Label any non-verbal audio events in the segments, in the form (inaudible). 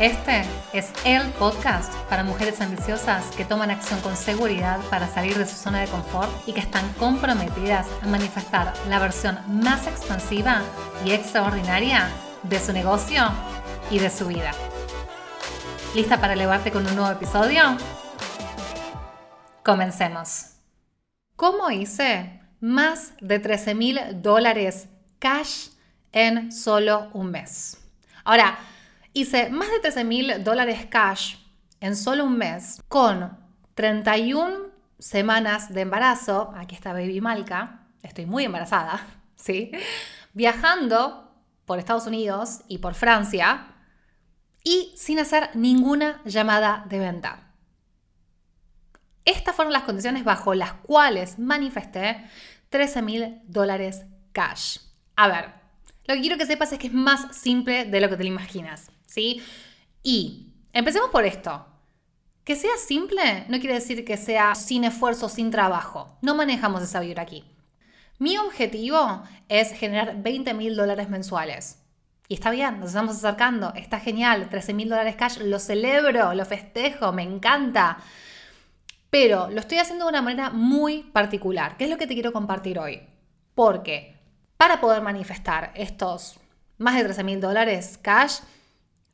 Este es el podcast para mujeres ambiciosas que toman acción con seguridad para salir de su zona de confort y que están comprometidas a manifestar la versión más expansiva y extraordinaria de su negocio y de su vida. ¿Lista para elevarte con un nuevo episodio? Comencemos. ¿Cómo hice más de 13 mil dólares cash en solo un mes? Ahora, Hice más de 13 mil dólares cash en solo un mes con 31 semanas de embarazo. Aquí está Baby Malca. Estoy muy embarazada, (laughs) ¿sí? Viajando por Estados Unidos y por Francia y sin hacer ninguna llamada de venta. Estas fueron las condiciones bajo las cuales manifesté 13 mil dólares cash. A ver, lo que quiero que sepas es que es más simple de lo que te lo imaginas. ¿Sí? Y empecemos por esto. Que sea simple no quiere decir que sea sin esfuerzo, sin trabajo. No manejamos esa vibra aquí. Mi objetivo es generar 20 mil dólares mensuales. Y está bien, nos estamos acercando, está genial, 13 mil dólares cash, lo celebro, lo festejo, me encanta. Pero lo estoy haciendo de una manera muy particular, ¿Qué es lo que te quiero compartir hoy. Porque para poder manifestar estos más de 13 mil dólares cash,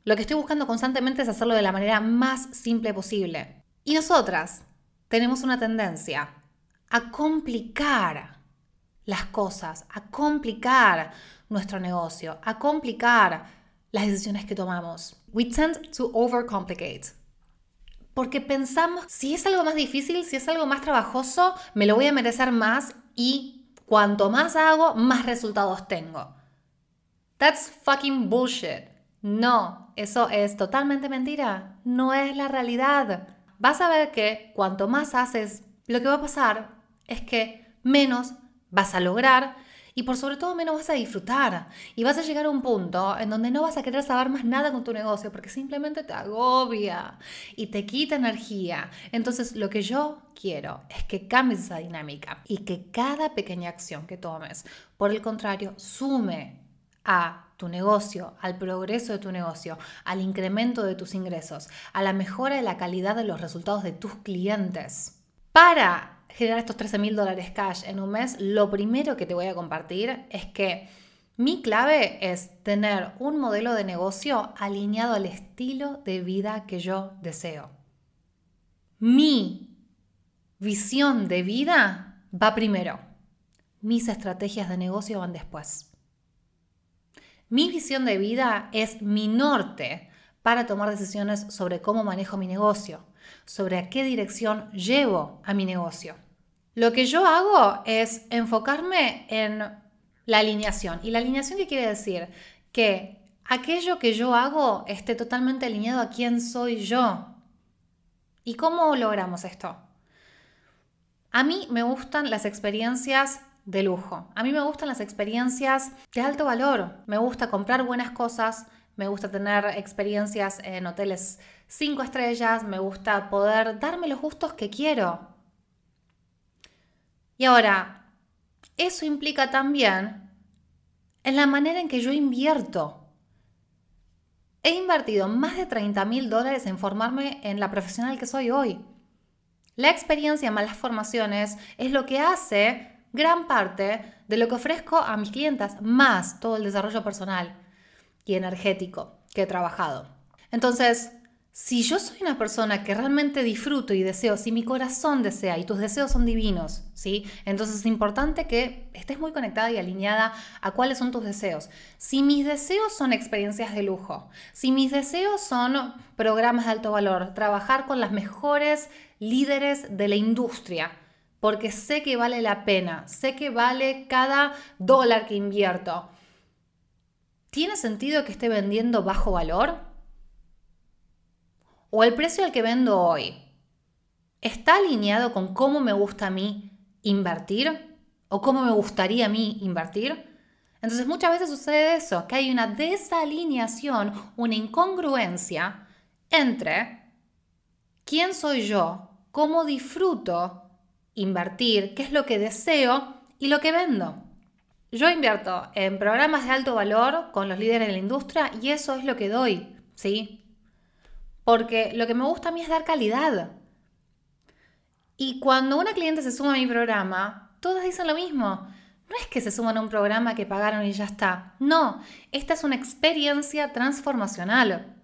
lo que estoy buscando constantemente es hacerlo de la manera más simple posible. Y nosotras tenemos una tendencia a complicar las cosas, a complicar nuestro negocio, a complicar las decisiones que tomamos. We tend to overcomplicate. Porque pensamos, si es algo más difícil, si es algo más trabajoso, me lo voy a merecer más y cuanto más hago, más resultados tengo. That's fucking bullshit. No, eso es totalmente mentira. No es la realidad. Vas a ver que cuanto más haces, lo que va a pasar es que menos vas a lograr y por sobre todo menos vas a disfrutar. Y vas a llegar a un punto en donde no vas a querer saber más nada con tu negocio porque simplemente te agobia y te quita energía. Entonces lo que yo quiero es que cambies esa dinámica y que cada pequeña acción que tomes, por el contrario, sume a tu negocio, al progreso de tu negocio, al incremento de tus ingresos, a la mejora de la calidad de los resultados de tus clientes. Para generar estos 13 mil dólares cash en un mes, lo primero que te voy a compartir es que mi clave es tener un modelo de negocio alineado al estilo de vida que yo deseo. Mi visión de vida va primero. Mis estrategias de negocio van después. Mi visión de vida es mi norte para tomar decisiones sobre cómo manejo mi negocio, sobre a qué dirección llevo a mi negocio. Lo que yo hago es enfocarme en la alineación. ¿Y la alineación qué quiere decir? Que aquello que yo hago esté totalmente alineado a quién soy yo. ¿Y cómo logramos esto? A mí me gustan las experiencias de lujo. A mí me gustan las experiencias de alto valor. Me gusta comprar buenas cosas, me gusta tener experiencias en hoteles cinco estrellas, me gusta poder darme los gustos que quiero. Y ahora, eso implica también en la manera en que yo invierto. He invertido más de 30 mil dólares en formarme en la profesional que soy hoy. La experiencia más las formaciones es lo que hace gran parte de lo que ofrezco a mis clientas, más todo el desarrollo personal y energético que he trabajado. Entonces, si yo soy una persona que realmente disfruto y deseo, si mi corazón desea y tus deseos son divinos, ¿sí? Entonces es importante que estés muy conectada y alineada a cuáles son tus deseos. Si mis deseos son experiencias de lujo, si mis deseos son programas de alto valor, trabajar con las mejores líderes de la industria, porque sé que vale la pena, sé que vale cada dólar que invierto. ¿Tiene sentido que esté vendiendo bajo valor? ¿O el precio al que vendo hoy está alineado con cómo me gusta a mí invertir o cómo me gustaría a mí invertir. Entonces muchas veces sucede eso, que hay una desalineación, una incongruencia entre quién soy yo, cómo disfruto invertir, qué es lo que deseo y lo que vendo. Yo invierto en programas de alto valor con los líderes de la industria y eso es lo que doy, ¿sí? Porque lo que me gusta a mí es dar calidad. Y cuando una cliente se suma a mi programa, todos dicen lo mismo. No es que se suman a un programa que pagaron y ya está. No, esta es una experiencia transformacional.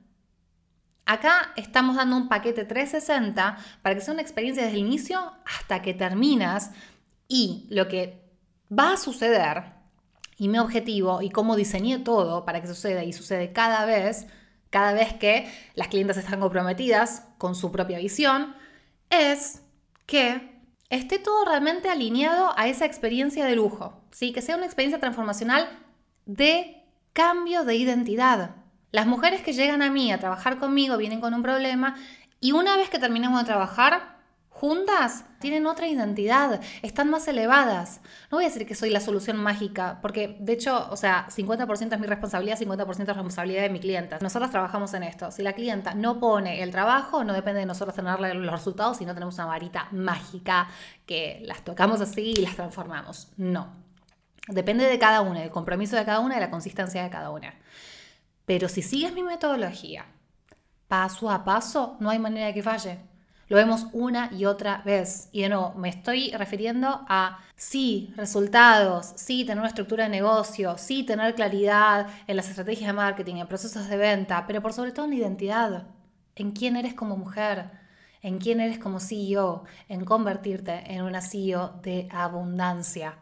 Acá estamos dando un paquete 360 para que sea una experiencia desde el inicio hasta que terminas y lo que va a suceder y mi objetivo y cómo diseñé todo para que suceda y sucede cada vez, cada vez que las clientes están comprometidas con su propia visión, es que esté todo realmente alineado a esa experiencia de lujo, ¿sí? que sea una experiencia transformacional de cambio de identidad. Las mujeres que llegan a mí a trabajar conmigo vienen con un problema y una vez que terminamos de trabajar juntas, tienen otra identidad, están más elevadas. No voy a decir que soy la solución mágica, porque de hecho, o sea, 50% es mi responsabilidad, 50% es responsabilidad de mi clienta. Nosotros trabajamos en esto. Si la clienta no pone el trabajo, no depende de nosotros tenerle los resultados, sino tenemos una varita mágica que las tocamos así y las transformamos. No. Depende de cada una, del compromiso de cada una, de la consistencia de cada una. Pero si sigues mi metodología, paso a paso, no hay manera que falle. Lo vemos una y otra vez. Y de nuevo, me estoy refiriendo a sí, resultados, sí, tener una estructura de negocio, sí, tener claridad en las estrategias de marketing, en procesos de venta, pero por sobre todo en identidad, en quién eres como mujer, en quién eres como CEO, en convertirte en una CEO de abundancia.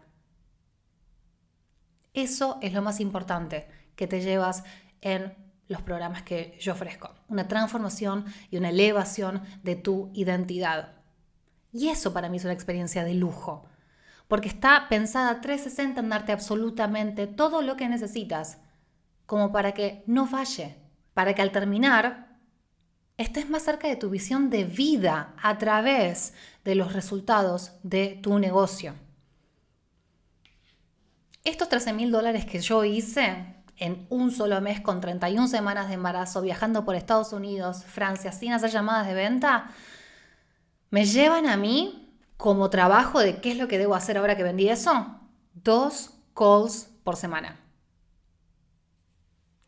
Eso es lo más importante que te llevas en los programas que yo ofrezco. Una transformación y una elevación de tu identidad. Y eso para mí es una experiencia de lujo, porque está pensada 360 en darte absolutamente todo lo que necesitas, como para que no falle, para que al terminar estés más cerca de tu visión de vida a través de los resultados de tu negocio. Estos 13 mil dólares que yo hice en un solo mes con 31 semanas de embarazo, viajando por Estados Unidos, Francia, sin hacer llamadas de venta, me llevan a mí como trabajo de qué es lo que debo hacer ahora que vendí eso, dos calls por semana.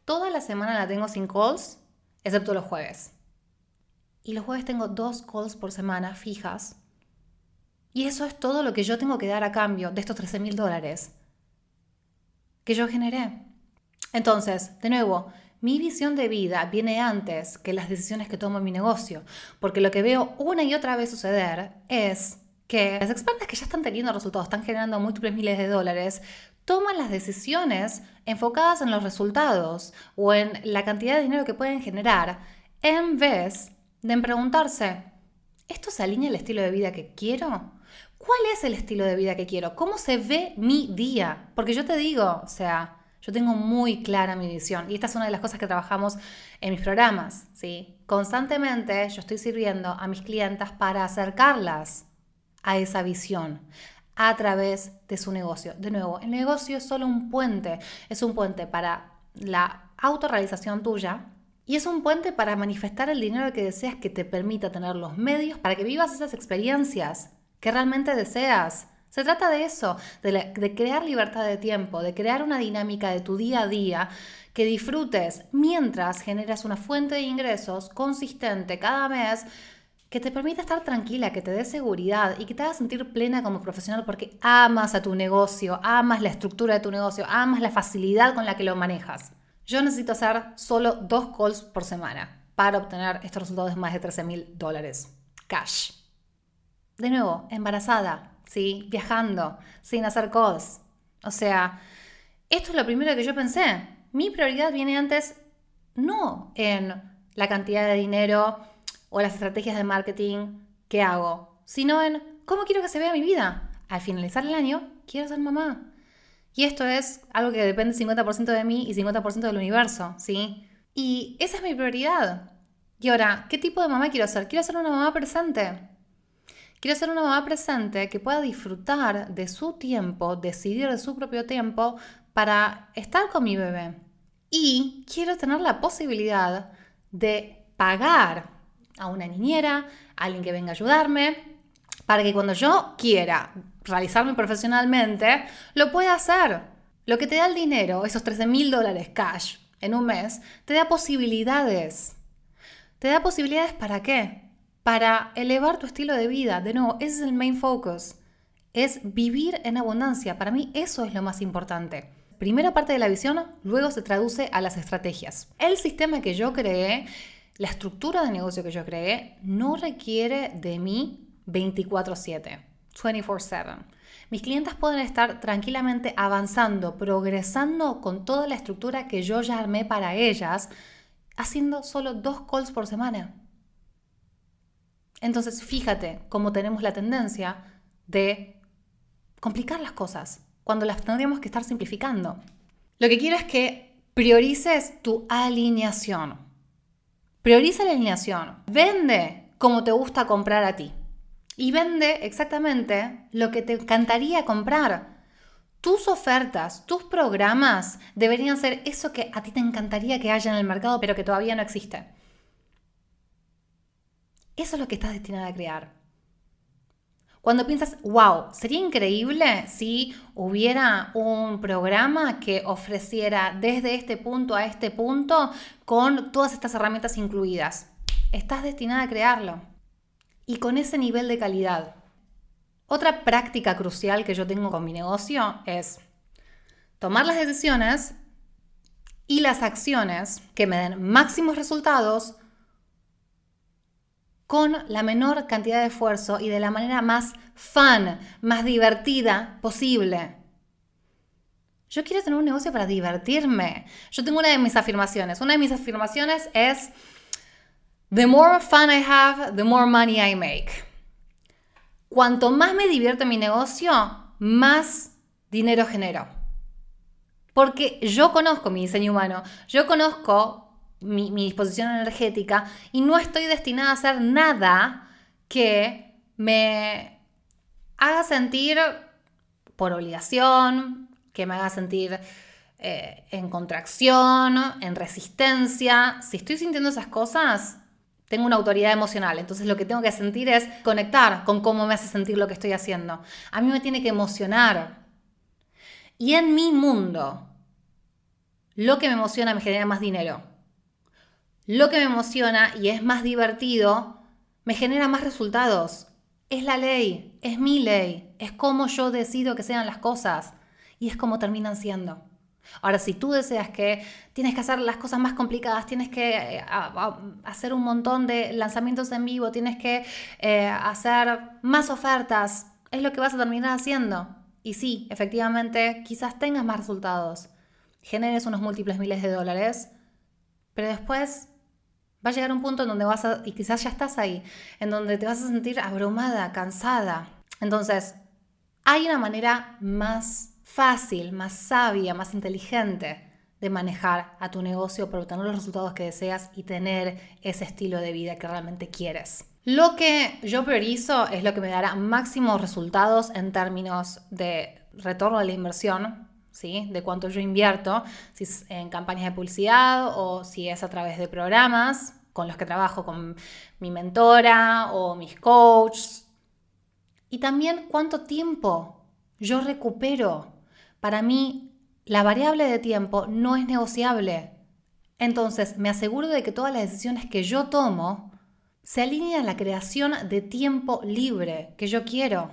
Toda la semana la tengo sin calls, excepto los jueves. Y los jueves tengo dos calls por semana fijas. Y eso es todo lo que yo tengo que dar a cambio de estos 13 mil dólares que yo generé. Entonces, de nuevo, mi visión de vida viene antes que las decisiones que tomo en mi negocio, porque lo que veo una y otra vez suceder es que las expertas que ya están teniendo resultados, están generando múltiples miles de dólares, toman las decisiones enfocadas en los resultados o en la cantidad de dinero que pueden generar, en vez de preguntarse, ¿esto se alinea al estilo de vida que quiero? ¿Cuál es el estilo de vida que quiero? ¿Cómo se ve mi día? Porque yo te digo, o sea, yo tengo muy clara mi visión y esta es una de las cosas que trabajamos en mis programas, ¿sí? Constantemente yo estoy sirviendo a mis clientas para acercarlas a esa visión a través de su negocio. De nuevo, el negocio es solo un puente, es un puente para la autorrealización tuya y es un puente para manifestar el dinero que deseas que te permita tener los medios para que vivas esas experiencias que realmente deseas se trata de eso, de, crear libertad de tiempo, de crear una dinámica de tu día a día que disfrutes mientras generas una fuente de ingresos consistente cada mes que te permita estar tranquila, que te dé seguridad y que te haga sentir plena como profesional porque amas a tu negocio, amas la estructura de tu negocio, amas la facilidad con la que lo manejas. Yo necesito hacer solo dos calls por semana para obtener estos resultados de más de 13 mil dólares cash. De nuevo, embarazada, ¿sí? Viajando, sin hacer calls. O sea, esto es lo primero que yo pensé. Mi prioridad viene antes no en la cantidad de dinero o las estrategias de marketing que hago, sino en cómo quiero que se vea mi vida. Al finalizar el año, quiero ser mamá. Y esto es algo que depende 50% de mí y 50% del universo, ¿sí? Y esa es mi prioridad. Y ahora, ¿qué tipo de mamá quiero ser? Quiero ser una mamá presente. Quiero ser una mamá presente que pueda disfrutar de su tiempo, decidir de su propio tiempo para estar con mi bebé. Y quiero tener la posibilidad de pagar a una niñera, a alguien que venga a ayudarme, para que cuando yo quiera realizarme profesionalmente, lo pueda hacer. Lo que te da el dinero, esos 13 mil dólares cash en un mes, te da posibilidades. ¿Te da posibilidades para qué? Para elevar tu estilo de vida. De nuevo, ese es el main focus. Es vivir en abundancia. Para mí eso es lo más importante. Primera parte de la visión, luego se traduce a las estrategias. El sistema que yo creé, la estructura de negocio que yo creé, no requiere de mí 24/7, 24/7. Mis clientes pueden estar tranquilamente avanzando, progresando con toda la estructura que yo ya armé para ellas, haciendo solo dos calls por semana. Entonces, fíjate cómo tenemos la tendencia de complicar las cosas cuando las tendríamos que estar simplificando. Lo que quiero es que priorices tu alineación. Prioriza la alineación. Vende como te gusta comprar a ti y vende exactamente lo que te encantaría comprar. Tus ofertas, tus programas deberían ser eso que a ti te encantaría que haya en el mercado, pero que todavía no existe. Eso es lo que estás destinada a crear. Cuando piensas, wow, sería increíble si hubiera un programa que ofreciera desde este punto a este punto con todas estas herramientas incluidas. Estás destinada a crearlo y con ese nivel de calidad. Otra práctica crucial que yo tengo con mi negocio es tomar las decisiones y las acciones que me den máximos resultados con la menor cantidad de esfuerzo y de la manera más fun, más divertida posible. Yo quiero tener un negocio para divertirme. Yo tengo una de mis afirmaciones. Una de mis afirmaciones es The more fun I have, the more money I make. Cuanto más me divierto en mi negocio, más dinero genero. Porque yo conozco mi diseño humano, yo conozco mi, disposición energética y no estoy destinada a hacer nada que me haga sentir por obligación, que me haga sentir eh, en contracción, en resistencia. Si estoy sintiendo esas cosas, tengo una autoridad emocional, entonces lo que tengo que sentir es conectar con cómo me hace sentir lo que estoy haciendo. A mí me tiene que emocionar. Y en mi mundo, lo que me emociona me genera más dinero. Lo que me emociona y es más divertido me genera más resultados. Es la ley, es mi ley, es como yo decido que sean las cosas y es como terminan siendo. Ahora, si tú deseas que tienes que hacer las cosas más complicadas, tienes que eh, hacer un montón de lanzamientos en vivo, tienes que eh, hacer más ofertas, es lo que vas a terminar haciendo. Y sí, efectivamente, quizás tengas más resultados, generes unos múltiples miles de dólares, pero después va a llegar un punto en donde vas a, y quizás ya estás ahí, en donde te vas a sentir abrumada, cansada. Entonces, hay una manera más fácil, más sabia, más inteligente de manejar a tu negocio para obtener los resultados que deseas y tener ese estilo de vida que realmente quieres. Lo que yo priorizo es lo que me dará máximos resultados en términos de retorno de la inversión, de cuánto yo invierto, si es en campañas de publicidad o si es a través de programas con los que trabajo con mi mentora o mis coaches. Y también cuánto tiempo yo recupero para mí, la variable de tiempo no es negociable. Entonces, me aseguro de que todas las decisiones que yo tomo se alinean a la creación de tiempo libre que yo quiero.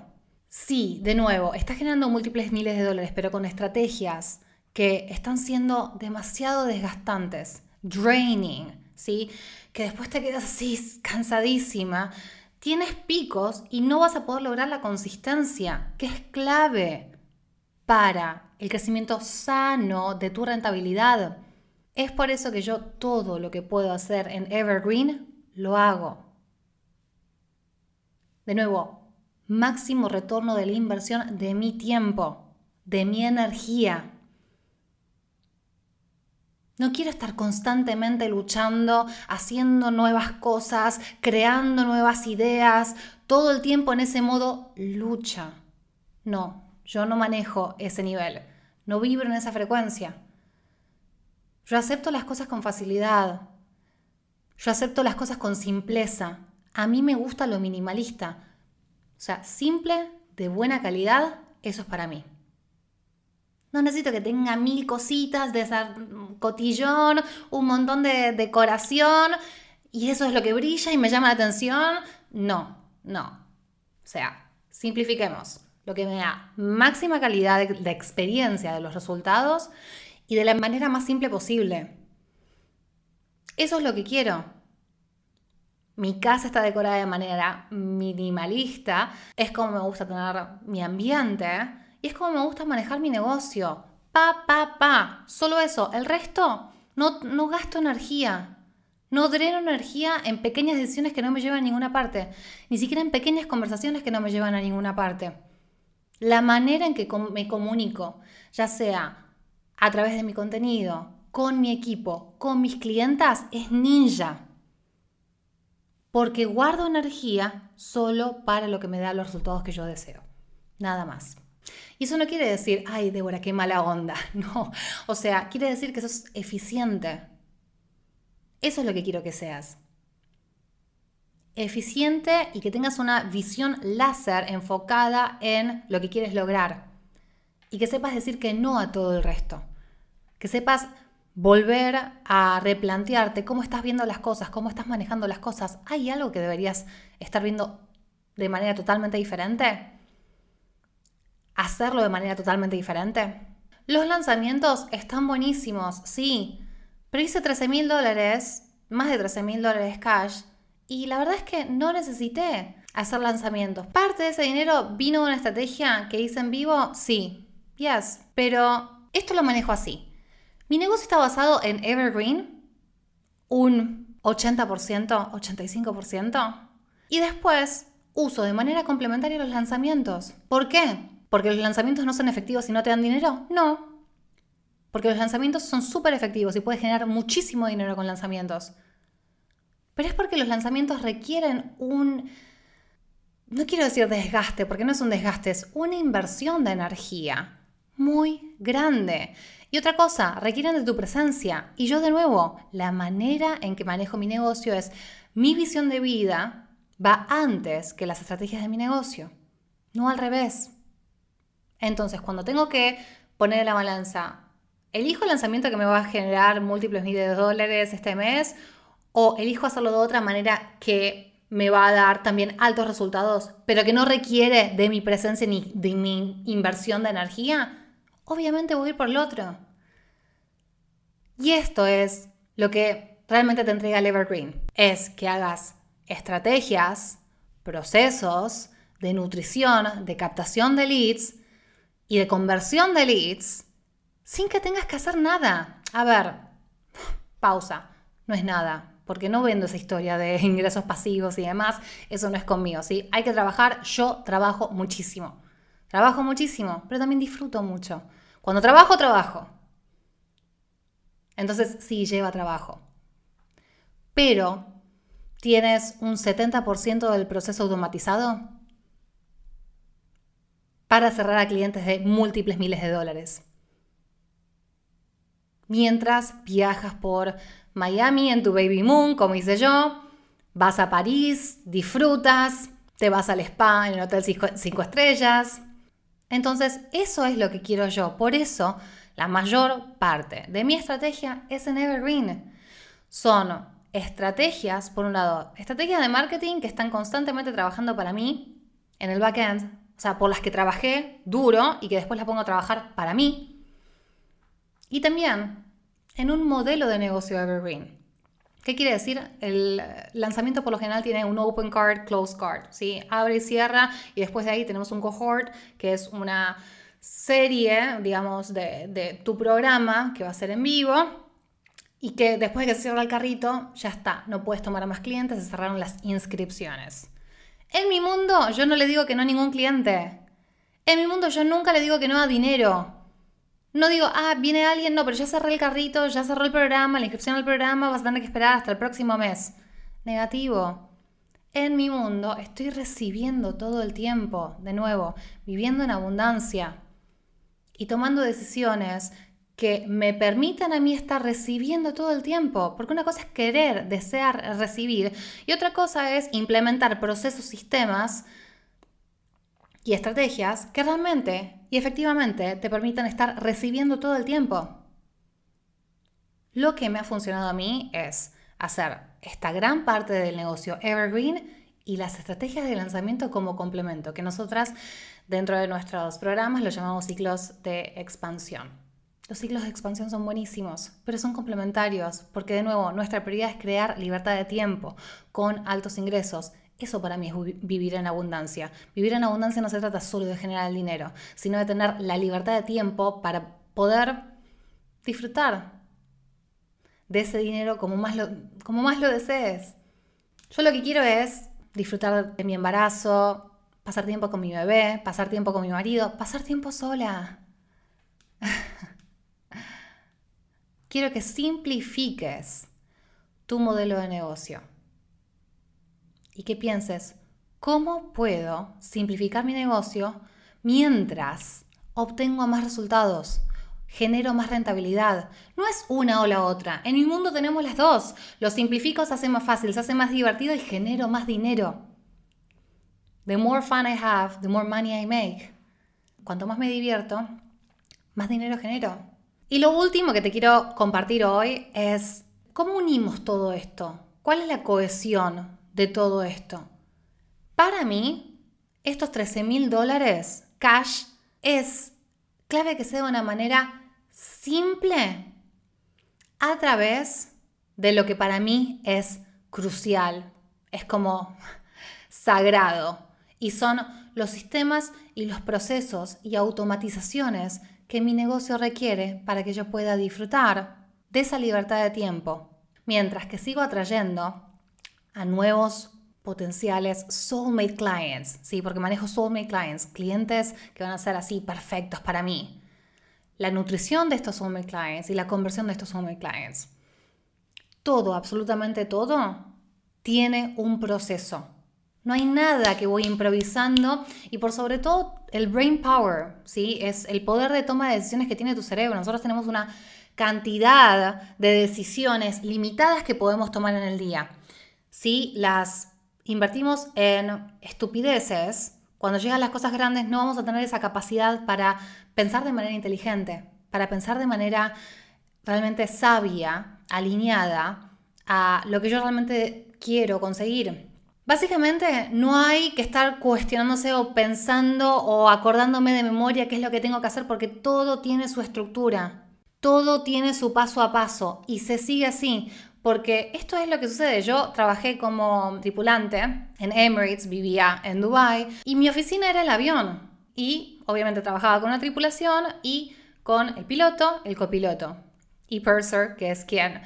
Sí, de nuevo, estás generando múltiples miles de dólares, pero con estrategias que están siendo demasiado desgastantes, draining, ¿sí? Que después te quedas así cansadísima. Tienes picos y no vas a poder lograr la consistencia, que es clave para el crecimiento sano de tu rentabilidad. Es por eso que yo todo lo que puedo hacer en Evergreen lo hago. De nuevo, máximo retorno de la inversión de mi tiempo, de mi energía. No quiero estar constantemente luchando, haciendo nuevas cosas, creando nuevas ideas, todo el tiempo en ese modo lucha. No, yo no manejo ese nivel, no vibro en esa frecuencia. Yo acepto las cosas con facilidad, yo acepto las cosas con simpleza. A mí me gusta lo minimalista. O sea, simple, de buena calidad, eso es para mí. No necesito que tenga mil cositas de esa cotillón, un montón de decoración y eso es lo que brilla y me llama la atención. No, no. O sea, simplifiquemos. Lo que me da máxima calidad de experiencia de los resultados y de la manera más simple posible. Eso es lo que quiero. Mi casa está decorada de manera minimalista, es como me gusta tener mi ambiente y es como me gusta manejar mi negocio. Pa, pa, pa. Solo eso. El resto, no, no gasto energía. No dreno energía en pequeñas decisiones que no me llevan a ninguna parte. Ni siquiera en pequeñas conversaciones que no me llevan a ninguna parte. La manera en que me comunico, ya sea a través de mi contenido, con mi equipo, con mis clientas, es ninja. Porque guardo energía solo para lo que me da los resultados que yo deseo. Nada más. Y eso no quiere decir, ay, Débora, qué mala onda. (laughs) No. O sea, quiere decir que sos eficiente. Eso es lo que quiero que seas. Eficiente y que tengas una visión láser enfocada en lo que quieres lograr. Y que sepas decir que no a todo el resto. Que sepas volver a replantearte cómo estás viendo las cosas, cómo estás manejando las cosas. ¿Hay algo que deberías estar viendo de manera totalmente diferente? ¿Hacerlo de manera totalmente diferente? Los lanzamientos están buenísimos, sí, pero hice 13 mil dólares, más de 13 mil dólares cash, y la verdad es que no necesité hacer lanzamientos. Parte de ese dinero vino de una estrategia que hice en vivo, sí, yes, pero esto lo manejo así. Mi negocio está basado en Evergreen, un 80%, 85%, y después uso de manera complementaria los lanzamientos. ¿Por qué? ¿Porque los lanzamientos no son efectivos y no te dan dinero? No. Porque los lanzamientos son súper efectivos y puedes generar muchísimo dinero con lanzamientos. Pero es porque los lanzamientos requieren un... No quiero decir desgaste, porque no es un desgaste, es una inversión de energía muy grande. Y otra cosa, requieren de tu presencia. Y yo de nuevo, la manera en que manejo mi negocio es, mi visión de vida va antes que las estrategias de mi negocio, no al revés. Entonces, cuando tengo que poner en la balanza, ¿elijo el lanzamiento que me va a generar múltiples miles de dólares este mes? ¿O elijo hacerlo de otra manera que me va a dar también altos resultados, pero que no requiere de mi presencia ni de mi inversión de energía? obviamente voy a ir por el otro. Y esto es lo que realmente te entrega el Evergreen. Es que hagas estrategias, procesos de nutrición, de captación de leads y de conversión de leads sin que tengas que hacer nada. A ver, pausa, no es nada, porque no vendo esa historia de (laughs) ingresos pasivos y demás, eso no es conmigo, ¿sí? Hay que trabajar, yo trabajo muchísimo. Trabajo muchísimo, pero también disfruto mucho. Cuando trabajo, trabajo. Entonces sí, lleva trabajo. Pero tienes un 70% del proceso automatizado para cerrar a clientes de múltiples miles de dólares. Mientras viajas por Miami en tu baby moon, como hice yo, vas a París, disfrutas, te vas al spa en el hotel 5 estrellas, entonces, eso es lo que quiero yo. Por eso, la mayor parte de mi estrategia es en Evergreen. Son estrategias, por un lado, estrategias de marketing que están constantemente trabajando para mí en el backend, o sea, por las que trabajé duro y que después las pongo a trabajar para mí. Y también en un modelo de negocio Evergreen. ¿Qué quiere decir? El lanzamiento por lo general tiene un open card, close card, ¿sí? Abre y cierra y después de ahí tenemos un cohort, que es una serie, digamos, de, tu programa que va a ser en vivo y que después de que se cierra el carrito, ya está, no puedes tomar a más clientes, se cerraron las inscripciones. En mi mundo yo no le digo que no a ningún cliente. En mi mundo yo nunca le digo que no a dinero. No digo, ah, viene alguien, no, pero ya cerré el carrito, ya cerró el programa, la inscripción al programa, vas a tener que esperar hasta el próximo mes. Negativo. en mi mundo estoy recibiendo todo el tiempo, de nuevo, viviendo en abundancia y tomando decisiones que me permitan a mí estar recibiendo todo el tiempo, porque una cosa es querer, desear, recibir, y otra cosa es implementar procesos, sistemas y estrategias que realmente y efectivamente te permitan estar recibiendo todo el tiempo. Lo que me ha funcionado a mí es hacer esta gran parte del negocio evergreen y las estrategias de lanzamiento como complemento, que nosotras dentro de nuestros programas lo llamamos ciclos de expansión. Los ciclos de expansión son buenísimos, pero son complementarios, porque de nuevo nuestra prioridad es crear libertad de tiempo con altos ingresos. Eso para mí es vivir en abundancia. Vivir en abundancia no se trata solo de generar el dinero, sino de tener la libertad de tiempo para poder disfrutar de ese dinero como más lo, como más lo desees. Yo lo que quiero es disfrutar de mi embarazo, pasar tiempo con mi bebé, pasar tiempo con mi marido, pasar tiempo sola. (laughs) quiero que simplifiques tu modelo de negocio y que pienses, ¿cómo puedo simplificar mi negocio mientras obtengo más resultados? Genero más rentabilidad. No es una o la otra. En mi mundo tenemos las dos. Lo simplifico, se hace más fácil, se hace más divertido y genero más dinero. The more fun I have, the more money I make. Cuanto más me divierto, más dinero genero. Y lo último que te quiero compartir hoy es cómo unimos todo esto. ¿Cuál es la cohesión de todo esto? Para mí, estos 13 mil dólares cash es clave que sea de una manera simple a través de lo que para mí es crucial, es como sagrado, y son los sistemas y los procesos y automatizaciones que mi negocio requiere para que yo pueda disfrutar de esa libertad de tiempo, mientras que sigo atrayendo a nuevos potenciales soulmate clients, ¿sí? porque manejo soulmate clients, clientes que van a ser así perfectos para mí la nutrición de estos home clients y la conversión de estos home clients. Todo, absolutamente todo, tiene un proceso. No hay nada que voy improvisando y por sobre todo el brain power, ¿sí? Es el poder de toma de decisiones que tiene tu cerebro. Nosotros tenemos una cantidad de decisiones limitadas que podemos tomar en el día. Si las invertimos en estupideces, cuando llegan las cosas grandes no vamos a tener esa capacidad para pensar de manera inteligente, para pensar de manera realmente sabia, alineada a lo que yo realmente quiero conseguir. Básicamente no hay que estar cuestionándose o pensando o acordándome de memoria qué es lo que tengo que hacer porque todo tiene su estructura, todo tiene su paso a paso y se sigue así. Porque esto es lo que sucede. Yo trabajé como tripulante en Emirates, vivía en Dubai y mi oficina era el avión. Y obviamente trabajaba con una tripulación y con el piloto, el copiloto y purser, que es quien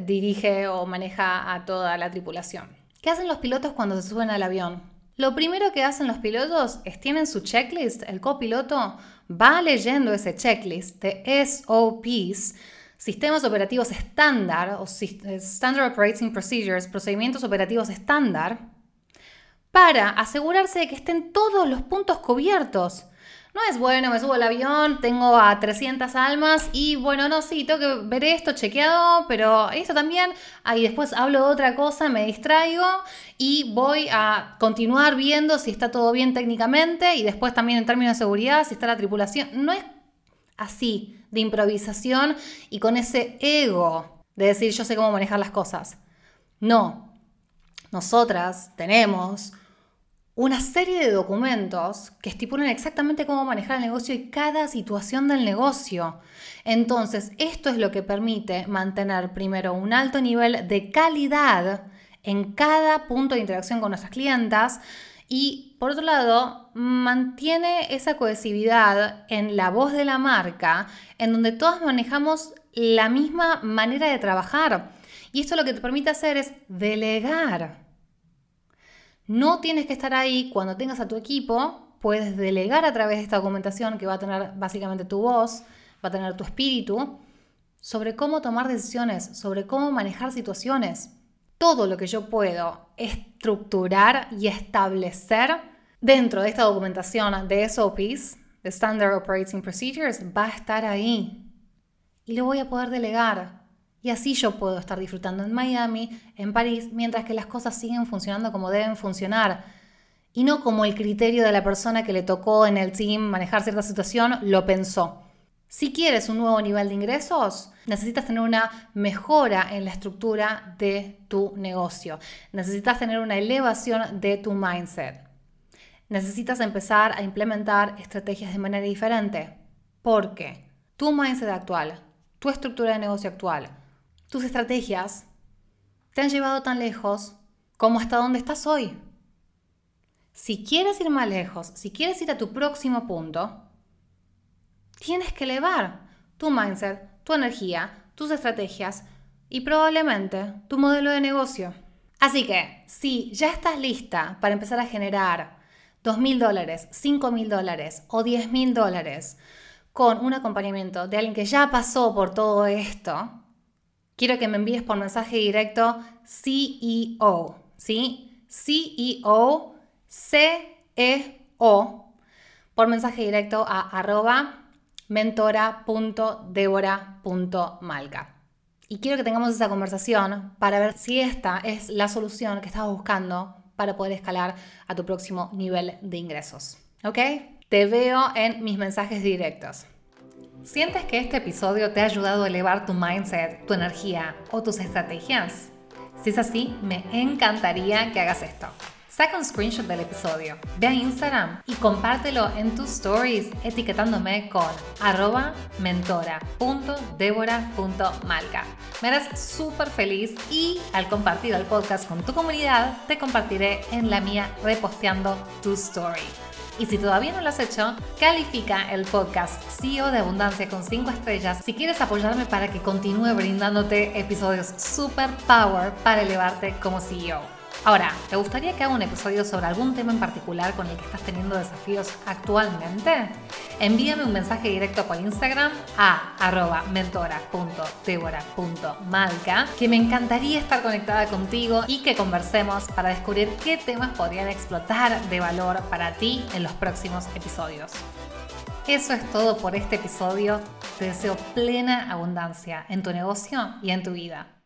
dirige o maneja a toda la tripulación. ¿Qué hacen los pilotos cuando se suben al avión? Lo primero que hacen los pilotos es tienen su checklist, el copiloto va leyendo ese checklist de SOPs sistemas operativos estándar o Standard Operating Procedures, procedimientos operativos estándar, para asegurarse de que estén todos los puntos cubiertos. No es bueno, me subo al avión, tengo a 300 almas y bueno, no, sí, tengo que ver esto chequeado, pero esto también, ahí después hablo de otra cosa, me distraigo y voy a continuar viendo si está todo bien técnicamente y después también en términos de seguridad, si está la tripulación. No es así de improvisación y con ese ego de decir yo sé cómo manejar las cosas. No, nosotras tenemos una serie de documentos que estipulan exactamente cómo manejar el negocio y cada situación del negocio. Entonces, esto es lo que permite mantener primero un alto nivel de calidad en cada punto de interacción con nuestras clientas y por otro lado, mantiene esa cohesividad en la voz de la marca, en donde todas manejamos la misma manera de trabajar. Y esto lo que te permite hacer es delegar. No tienes que estar ahí cuando tengas a tu equipo, puedes delegar a través de esta documentación que va a tener básicamente tu voz, va a tener tu espíritu, sobre cómo tomar decisiones, sobre cómo manejar situaciones. Todo lo que yo puedo estructurar y establecer dentro de esta documentación de SOPs, de Standard Operating Procedures, va a estar ahí. Y lo voy a poder delegar. Y así yo puedo estar disfrutando en Miami, en París, mientras que las cosas siguen funcionando como deben funcionar. Y no como el criterio de la persona que le tocó en el team manejar cierta situación lo pensó. Si quieres un nuevo nivel de ingresos, necesitas tener una mejora en la estructura de tu negocio. Necesitas tener una elevación de tu mindset. Necesitas empezar a implementar estrategias de manera diferente. Porque tu mindset actual, tu estructura de negocio actual, tus estrategias te han llevado tan lejos como hasta donde estás hoy. Si quieres ir más lejos, si quieres ir a tu próximo punto, tienes que elevar tu mindset, tu energía, tus estrategias y probablemente tu modelo de negocio. Así que, si ya estás lista para empezar a generar 2 mil dólares, 5 mil dólares o 10 mil dólares con un acompañamiento de alguien que ya pasó por todo esto, quiero que me envíes por mensaje directo CEO, ¿sí? CEO, C-E-O, por mensaje directo a arroba mentora.debora.malca. Y quiero que tengamos esa conversación para ver si esta es la solución que estás buscando para poder escalar a tu próximo nivel de ingresos. ¿Ok? Te veo en mis mensajes directos. ¿Sientes que este episodio te ha ayudado a elevar tu mindset, tu energía o tus estrategias? Si es así, me encantaría que hagas esto. Saca un screenshot del episodio, ve a Instagram y compártelo en tus stories etiquetándome con arroba mentora.debora.malca. Me harás súper feliz y al compartir el podcast con tu comunidad, te compartiré en la mía reposteando tu story. Y si todavía no lo has hecho, califica el podcast CEO de Abundancia con 5 estrellas si quieres apoyarme para que continúe brindándote episodios super power para elevarte como CEO. Ahora, ¿te gustaría que haga un episodio sobre algún tema en particular con el que estás teniendo desafíos actualmente? Envíame un mensaje directo por Instagram a arroba mentora.tebora.malca que me encantaría estar conectada contigo y que conversemos para descubrir qué temas podrían explotar de valor para ti en los próximos episodios. Eso es todo por este episodio. Te deseo plena abundancia en tu negocio y en tu vida.